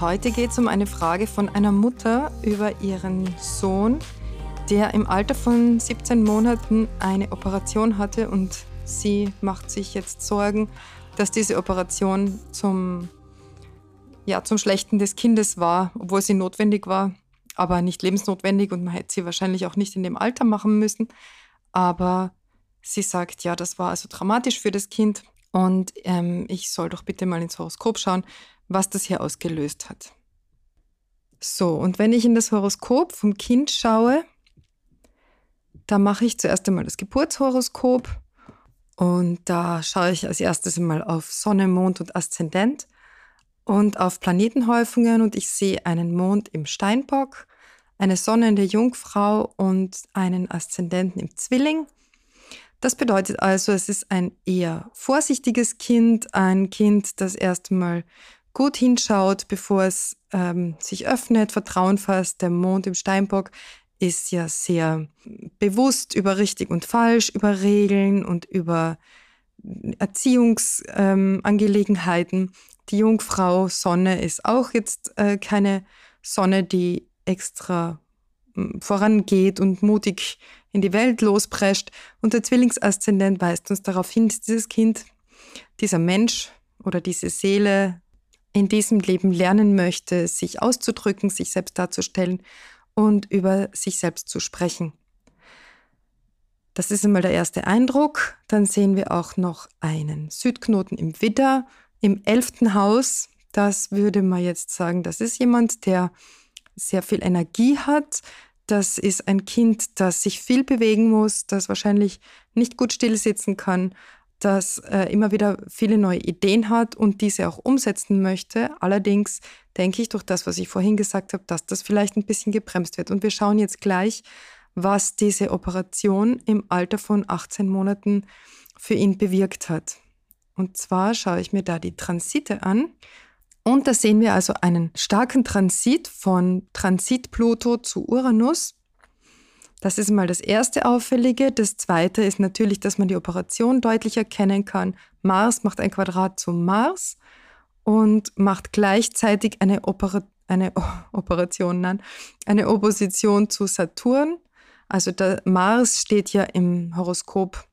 Heute geht es um eine Frage von einer Mutter über ihren Sohn, der im Alter von 17 Monaten eine Operation hatte und sie macht sich jetzt Sorgen, dass diese Operation zum, ja, zum Schlechten des Kindes war, obwohl sie notwendig war, aber nicht lebensnotwendig und man hätte sie wahrscheinlich auch nicht in dem Alter machen müssen. Aber sie sagt, ja, das war also dramatisch für das Kind und ähm, ich soll doch bitte mal ins Horoskop schauen, was das hier ausgelöst hat. So, und wenn ich in das Horoskop vom Kind schaue, da mache ich zuerst einmal das Geburtshoroskop und da schaue ich als erstes einmal auf Sonne, Mond und Aszendent und auf Planetenhäufungen und ich sehe einen Mond im Steinbock, eine Sonne in der Jungfrau und einen Aszendenten im Zwilling. Das bedeutet also, es ist ein eher vorsichtiges Kind, ein Kind, das erstmal gut hinschaut, bevor es ähm, sich öffnet, Vertrauen fasst. Der Mond im Steinbock ist ja sehr bewusst über richtig und falsch, über Regeln und über Erziehungsangelegenheiten. Ähm, die Jungfrau Sonne ist auch jetzt äh, keine Sonne, die extra hm, vorangeht und mutig in die Welt losprescht. Und der Zwillingsaszendent weist uns darauf hin, dass dieses Kind, dieser Mensch oder diese Seele in diesem Leben lernen möchte, sich auszudrücken, sich selbst darzustellen und über sich selbst zu sprechen. Das ist einmal der erste Eindruck. Dann sehen wir auch noch einen Südknoten im Widder, im elften Haus. Das würde man jetzt sagen, das ist jemand, der sehr viel Energie hat. Das ist ein Kind, das sich viel bewegen muss, das wahrscheinlich nicht gut stillsitzen kann, das äh, immer wieder viele neue Ideen hat und diese auch umsetzen möchte. Allerdings denke ich durch das, was ich vorhin gesagt habe, dass das vielleicht ein bisschen gebremst wird. Und wir schauen jetzt gleich, was diese Operation im Alter von 18 Monaten für ihn bewirkt hat. Und zwar schaue ich mir da die Transite an. Und da sehen wir also einen starken Transit von Transit Pluto zu Uranus. Das ist mal das erste Auffällige. Das zweite ist natürlich, dass man die Operation deutlich erkennen kann. Mars macht ein Quadrat zum Mars und macht gleichzeitig eine, Opera eine Operation, nein, eine Opposition zu Saturn. Also der Mars steht ja im Horoskop,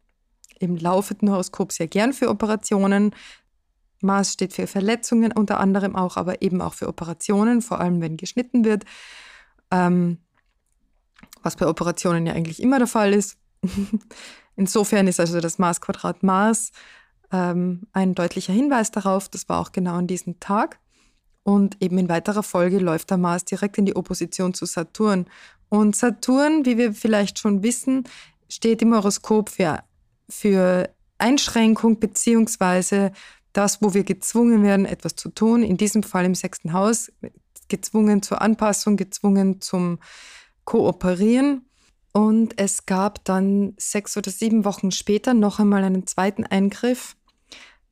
im laufenden Horoskop sehr gern für Operationen. Mars steht für Verletzungen unter anderem auch, aber eben auch für Operationen, vor allem wenn geschnitten wird. Ähm, was bei Operationen ja eigentlich immer der Fall ist. Insofern ist also das Maßquadrat Mars ähm, ein deutlicher Hinweis darauf. Das war auch genau an diesem Tag. Und eben in weiterer Folge läuft der Mars direkt in die Opposition zu Saturn. Und Saturn, wie wir vielleicht schon wissen, steht im Horoskop für, für Einschränkung beziehungsweise das, wo wir gezwungen werden, etwas zu tun. In diesem Fall im sechsten Haus, gezwungen zur Anpassung, gezwungen zum kooperieren. Und es gab dann sechs oder sieben Wochen später noch einmal einen zweiten Eingriff.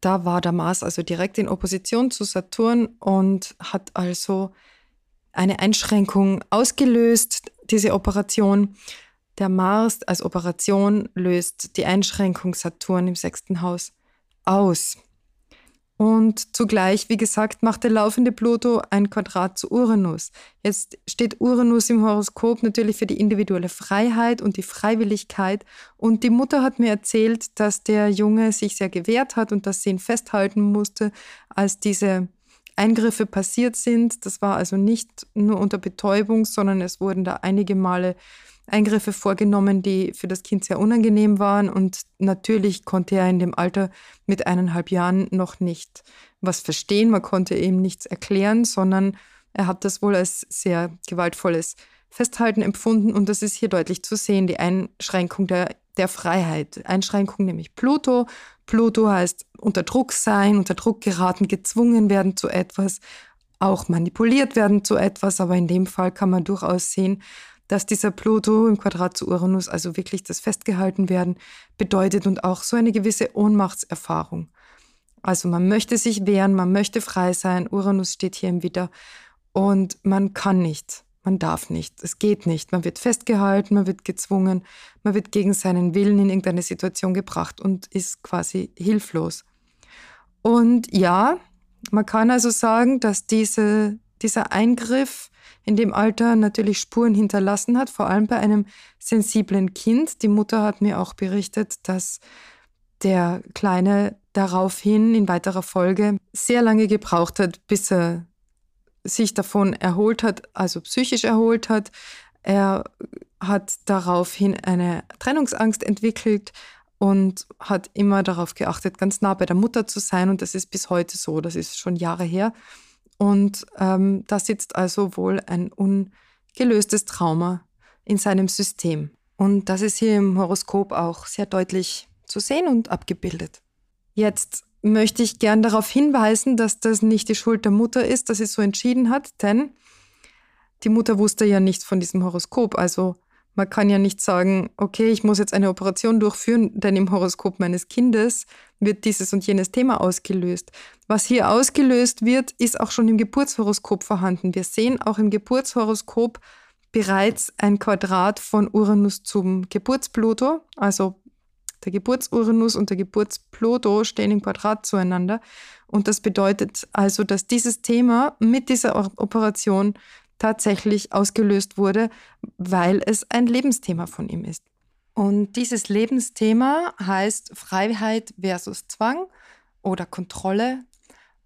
Da war der Mars also direkt in Opposition zu Saturn und hat also eine Einschränkung ausgelöst, diese Operation. Der Mars als Operation löst die Einschränkung Saturn im sechsten Haus aus. Und zugleich, wie gesagt, macht der laufende Pluto ein Quadrat zu Uranus. Jetzt steht Uranus im Horoskop natürlich für die individuelle Freiheit und die Freiwilligkeit. Und die Mutter hat mir erzählt, dass der Junge sich sehr gewehrt hat und dass sie ihn festhalten musste, als diese Eingriffe passiert sind. Das war also nicht nur unter Betäubung, sondern es wurden da einige Male Eingriffe vorgenommen, die für das Kind sehr unangenehm waren. Und natürlich konnte er in dem Alter mit eineinhalb Jahren noch nicht was verstehen. Man konnte ihm nichts erklären, sondern er hat das wohl als sehr gewaltvolles Festhalten empfunden. Und das ist hier deutlich zu sehen, die Einschränkung der, der Freiheit. Einschränkung nämlich Pluto. Pluto heißt unter Druck sein, unter Druck geraten, gezwungen werden zu etwas, auch manipuliert werden zu etwas. Aber in dem Fall kann man durchaus sehen, dass dieser Pluto im Quadrat zu Uranus, also wirklich das Festgehalten werden, bedeutet und auch so eine gewisse Ohnmachtserfahrung. Also man möchte sich wehren, man möchte frei sein. Uranus steht hier im Widder und man kann nicht, man darf nicht, es geht nicht. Man wird festgehalten, man wird gezwungen, man wird gegen seinen Willen in irgendeine Situation gebracht und ist quasi hilflos. Und ja, man kann also sagen, dass diese, dieser Eingriff in dem Alter natürlich Spuren hinterlassen hat, vor allem bei einem sensiblen Kind. Die Mutter hat mir auch berichtet, dass der Kleine daraufhin in weiterer Folge sehr lange gebraucht hat, bis er sich davon erholt hat, also psychisch erholt hat. Er hat daraufhin eine Trennungsangst entwickelt und hat immer darauf geachtet, ganz nah bei der Mutter zu sein. Und das ist bis heute so, das ist schon Jahre her. Und ähm, da sitzt also wohl ein ungelöstes Trauma in seinem System. Und das ist hier im Horoskop auch sehr deutlich zu sehen und abgebildet. Jetzt möchte ich gern darauf hinweisen, dass das nicht die Schuld der Mutter ist, dass sie so entschieden hat, denn die Mutter wusste ja nichts von diesem Horoskop. Also man kann ja nicht sagen, okay, ich muss jetzt eine Operation durchführen, denn im Horoskop meines Kindes wird dieses und jenes Thema ausgelöst. Was hier ausgelöst wird, ist auch schon im Geburtshoroskop vorhanden. Wir sehen auch im Geburtshoroskop bereits ein Quadrat von Uranus zum Geburtspluto, also der Geburtsuranus und der Geburtspluto stehen im Quadrat zueinander. Und das bedeutet also, dass dieses Thema mit dieser Operation tatsächlich ausgelöst wurde, weil es ein Lebensthema von ihm ist. Und dieses Lebensthema heißt Freiheit versus Zwang oder Kontrolle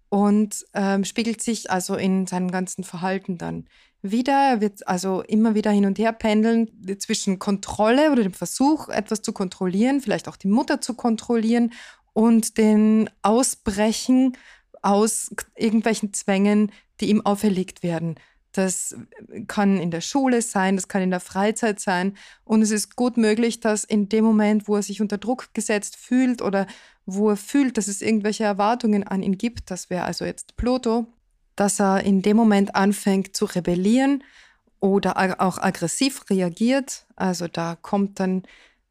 und ähm, spiegelt sich also in seinem ganzen Verhalten dann wieder. Er wird also immer wieder hin und her pendeln zwischen Kontrolle oder dem Versuch, etwas zu kontrollieren, vielleicht auch die Mutter zu kontrollieren und den Ausbrechen aus irgendwelchen Zwängen, die ihm auferlegt werden. Das kann in der Schule sein, das kann in der Freizeit sein. Und es ist gut möglich, dass in dem Moment, wo er sich unter Druck gesetzt fühlt oder wo er fühlt, dass es irgendwelche Erwartungen an ihn gibt, das wäre also jetzt Pluto, dass er in dem Moment anfängt zu rebellieren oder auch aggressiv reagiert. Also da kommt dann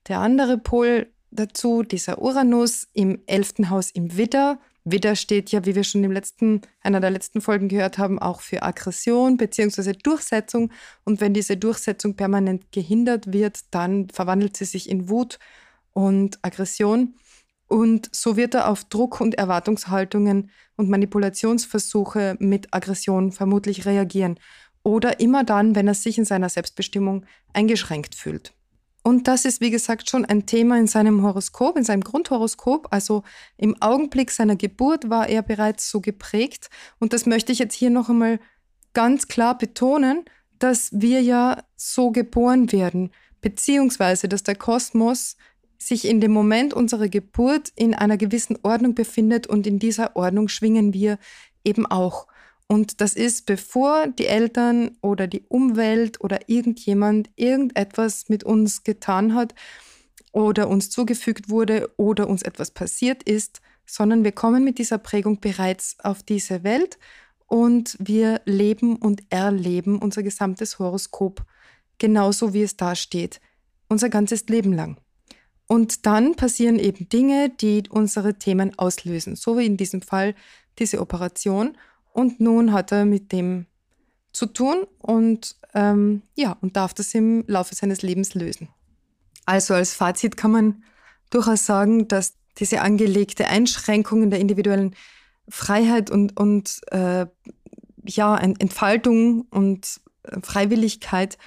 der andere Pol dazu, dieser Uranus im elften Haus im Widder Widder steht ja, wie wir schon in letzten, einer der letzten Folgen gehört haben, auch für Aggression bzw. Durchsetzung. Und wenn diese Durchsetzung permanent gehindert wird, dann verwandelt sie sich in Wut und Aggression. Und so wird er auf Druck und Erwartungshaltungen und Manipulationsversuche mit Aggression vermutlich reagieren. Oder immer dann, wenn er sich in seiner Selbstbestimmung eingeschränkt fühlt. Und das ist, wie gesagt, schon ein Thema in seinem Horoskop, in seinem Grundhoroskop. Also im Augenblick seiner Geburt war er bereits so geprägt. Und das möchte ich jetzt hier noch einmal ganz klar betonen, dass wir ja so geboren werden, beziehungsweise dass der Kosmos sich in dem Moment unserer Geburt in einer gewissen Ordnung befindet und in dieser Ordnung schwingen wir eben auch. Und das ist, bevor die Eltern oder die Umwelt oder irgendjemand irgendetwas mit uns getan hat oder uns zugefügt wurde oder uns etwas passiert ist, sondern wir kommen mit dieser Prägung bereits auf diese Welt und wir leben und erleben unser gesamtes Horoskop genauso, wie es da steht, unser ganzes Leben lang. Und dann passieren eben Dinge, die unsere Themen auslösen, so wie in diesem Fall diese Operation. Und nun hat er mit dem zu tun und ähm, ja, und darf das im Laufe seines Lebens lösen. Also als Fazit kann man durchaus sagen, dass diese angelegte Einschränkung in der individuellen Freiheit und, und äh, ja, Entfaltung und äh, Freiwilligkeit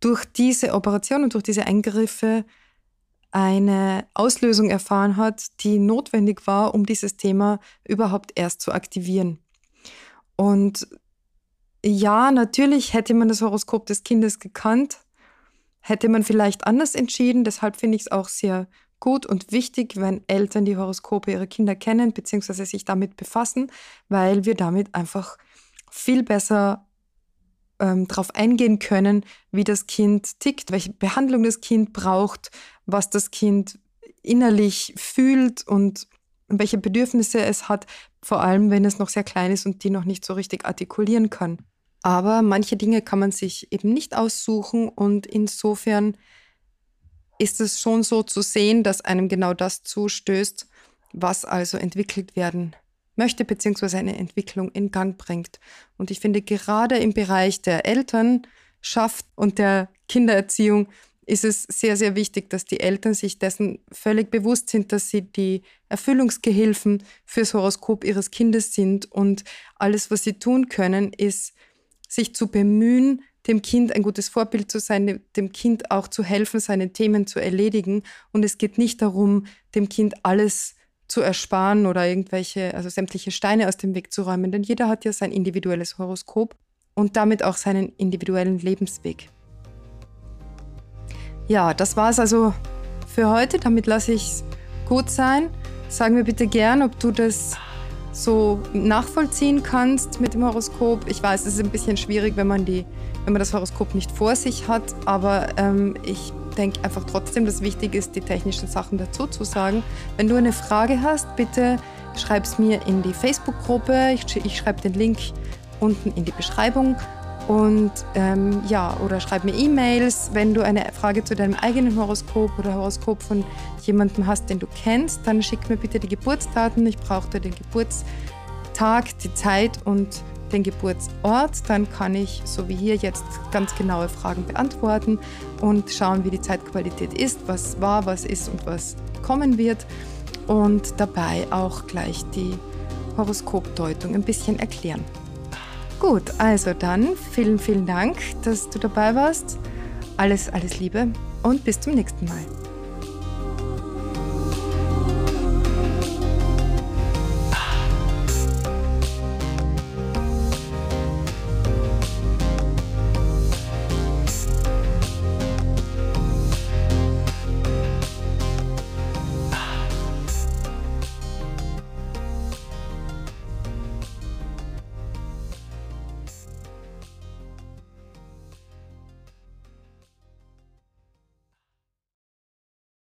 durch diese Operation und durch diese Eingriffe eine Auslösung erfahren hat, die notwendig war, um dieses Thema überhaupt erst zu aktivieren. Und ja, natürlich hätte man das Horoskop des Kindes gekannt, hätte man vielleicht anders entschieden. Deshalb finde ich es auch sehr gut und wichtig, wenn Eltern die Horoskope ihrer Kinder kennen bzw. sich damit befassen, weil wir damit einfach viel besser ähm, darauf eingehen können, wie das Kind tickt, welche Behandlung das Kind braucht, was das Kind innerlich fühlt und welche Bedürfnisse es hat, vor allem wenn es noch sehr klein ist und die noch nicht so richtig artikulieren kann. Aber manche Dinge kann man sich eben nicht aussuchen und insofern ist es schon so zu sehen, dass einem genau das zustößt, was also entwickelt werden möchte, beziehungsweise eine Entwicklung in Gang bringt. Und ich finde, gerade im Bereich der Elternschaft und der Kindererziehung ist es sehr, sehr wichtig, dass die Eltern sich dessen völlig bewusst sind, dass sie die Erfüllungsgehilfen fürs Horoskop ihres Kindes sind und alles, was sie tun können, ist, sich zu bemühen, dem Kind ein gutes Vorbild zu sein, dem Kind auch zu helfen, seine Themen zu erledigen. Und es geht nicht darum, dem Kind alles zu ersparen oder irgendwelche, also sämtliche Steine aus dem Weg zu räumen, denn jeder hat ja sein individuelles Horoskop und damit auch seinen individuellen Lebensweg. Ja, das war es also für heute. Damit lasse ich es gut sein. Sag mir bitte gern, ob du das so nachvollziehen kannst mit dem Horoskop. Ich weiß, es ist ein bisschen schwierig, wenn man, die, wenn man das Horoskop nicht vor sich hat, aber ähm, ich denke einfach trotzdem, dass wichtig ist, die technischen Sachen dazu zu sagen. Wenn du eine Frage hast, bitte schreib es mir in die Facebook-Gruppe. Ich, ich schreibe den Link unten in die Beschreibung. Und ähm, ja, oder schreib mir E-Mails, wenn du eine Frage zu deinem eigenen Horoskop oder Horoskop von jemandem hast, den du kennst, dann schick mir bitte die Geburtsdaten. Ich brauche den Geburtstag, die Zeit und den Geburtsort. Dann kann ich, so wie hier jetzt, ganz genaue Fragen beantworten und schauen, wie die Zeitqualität ist, was war, was ist und was kommen wird. Und dabei auch gleich die Horoskopdeutung ein bisschen erklären. Gut, also dann vielen, vielen Dank, dass du dabei warst. Alles, alles Liebe und bis zum nächsten Mal.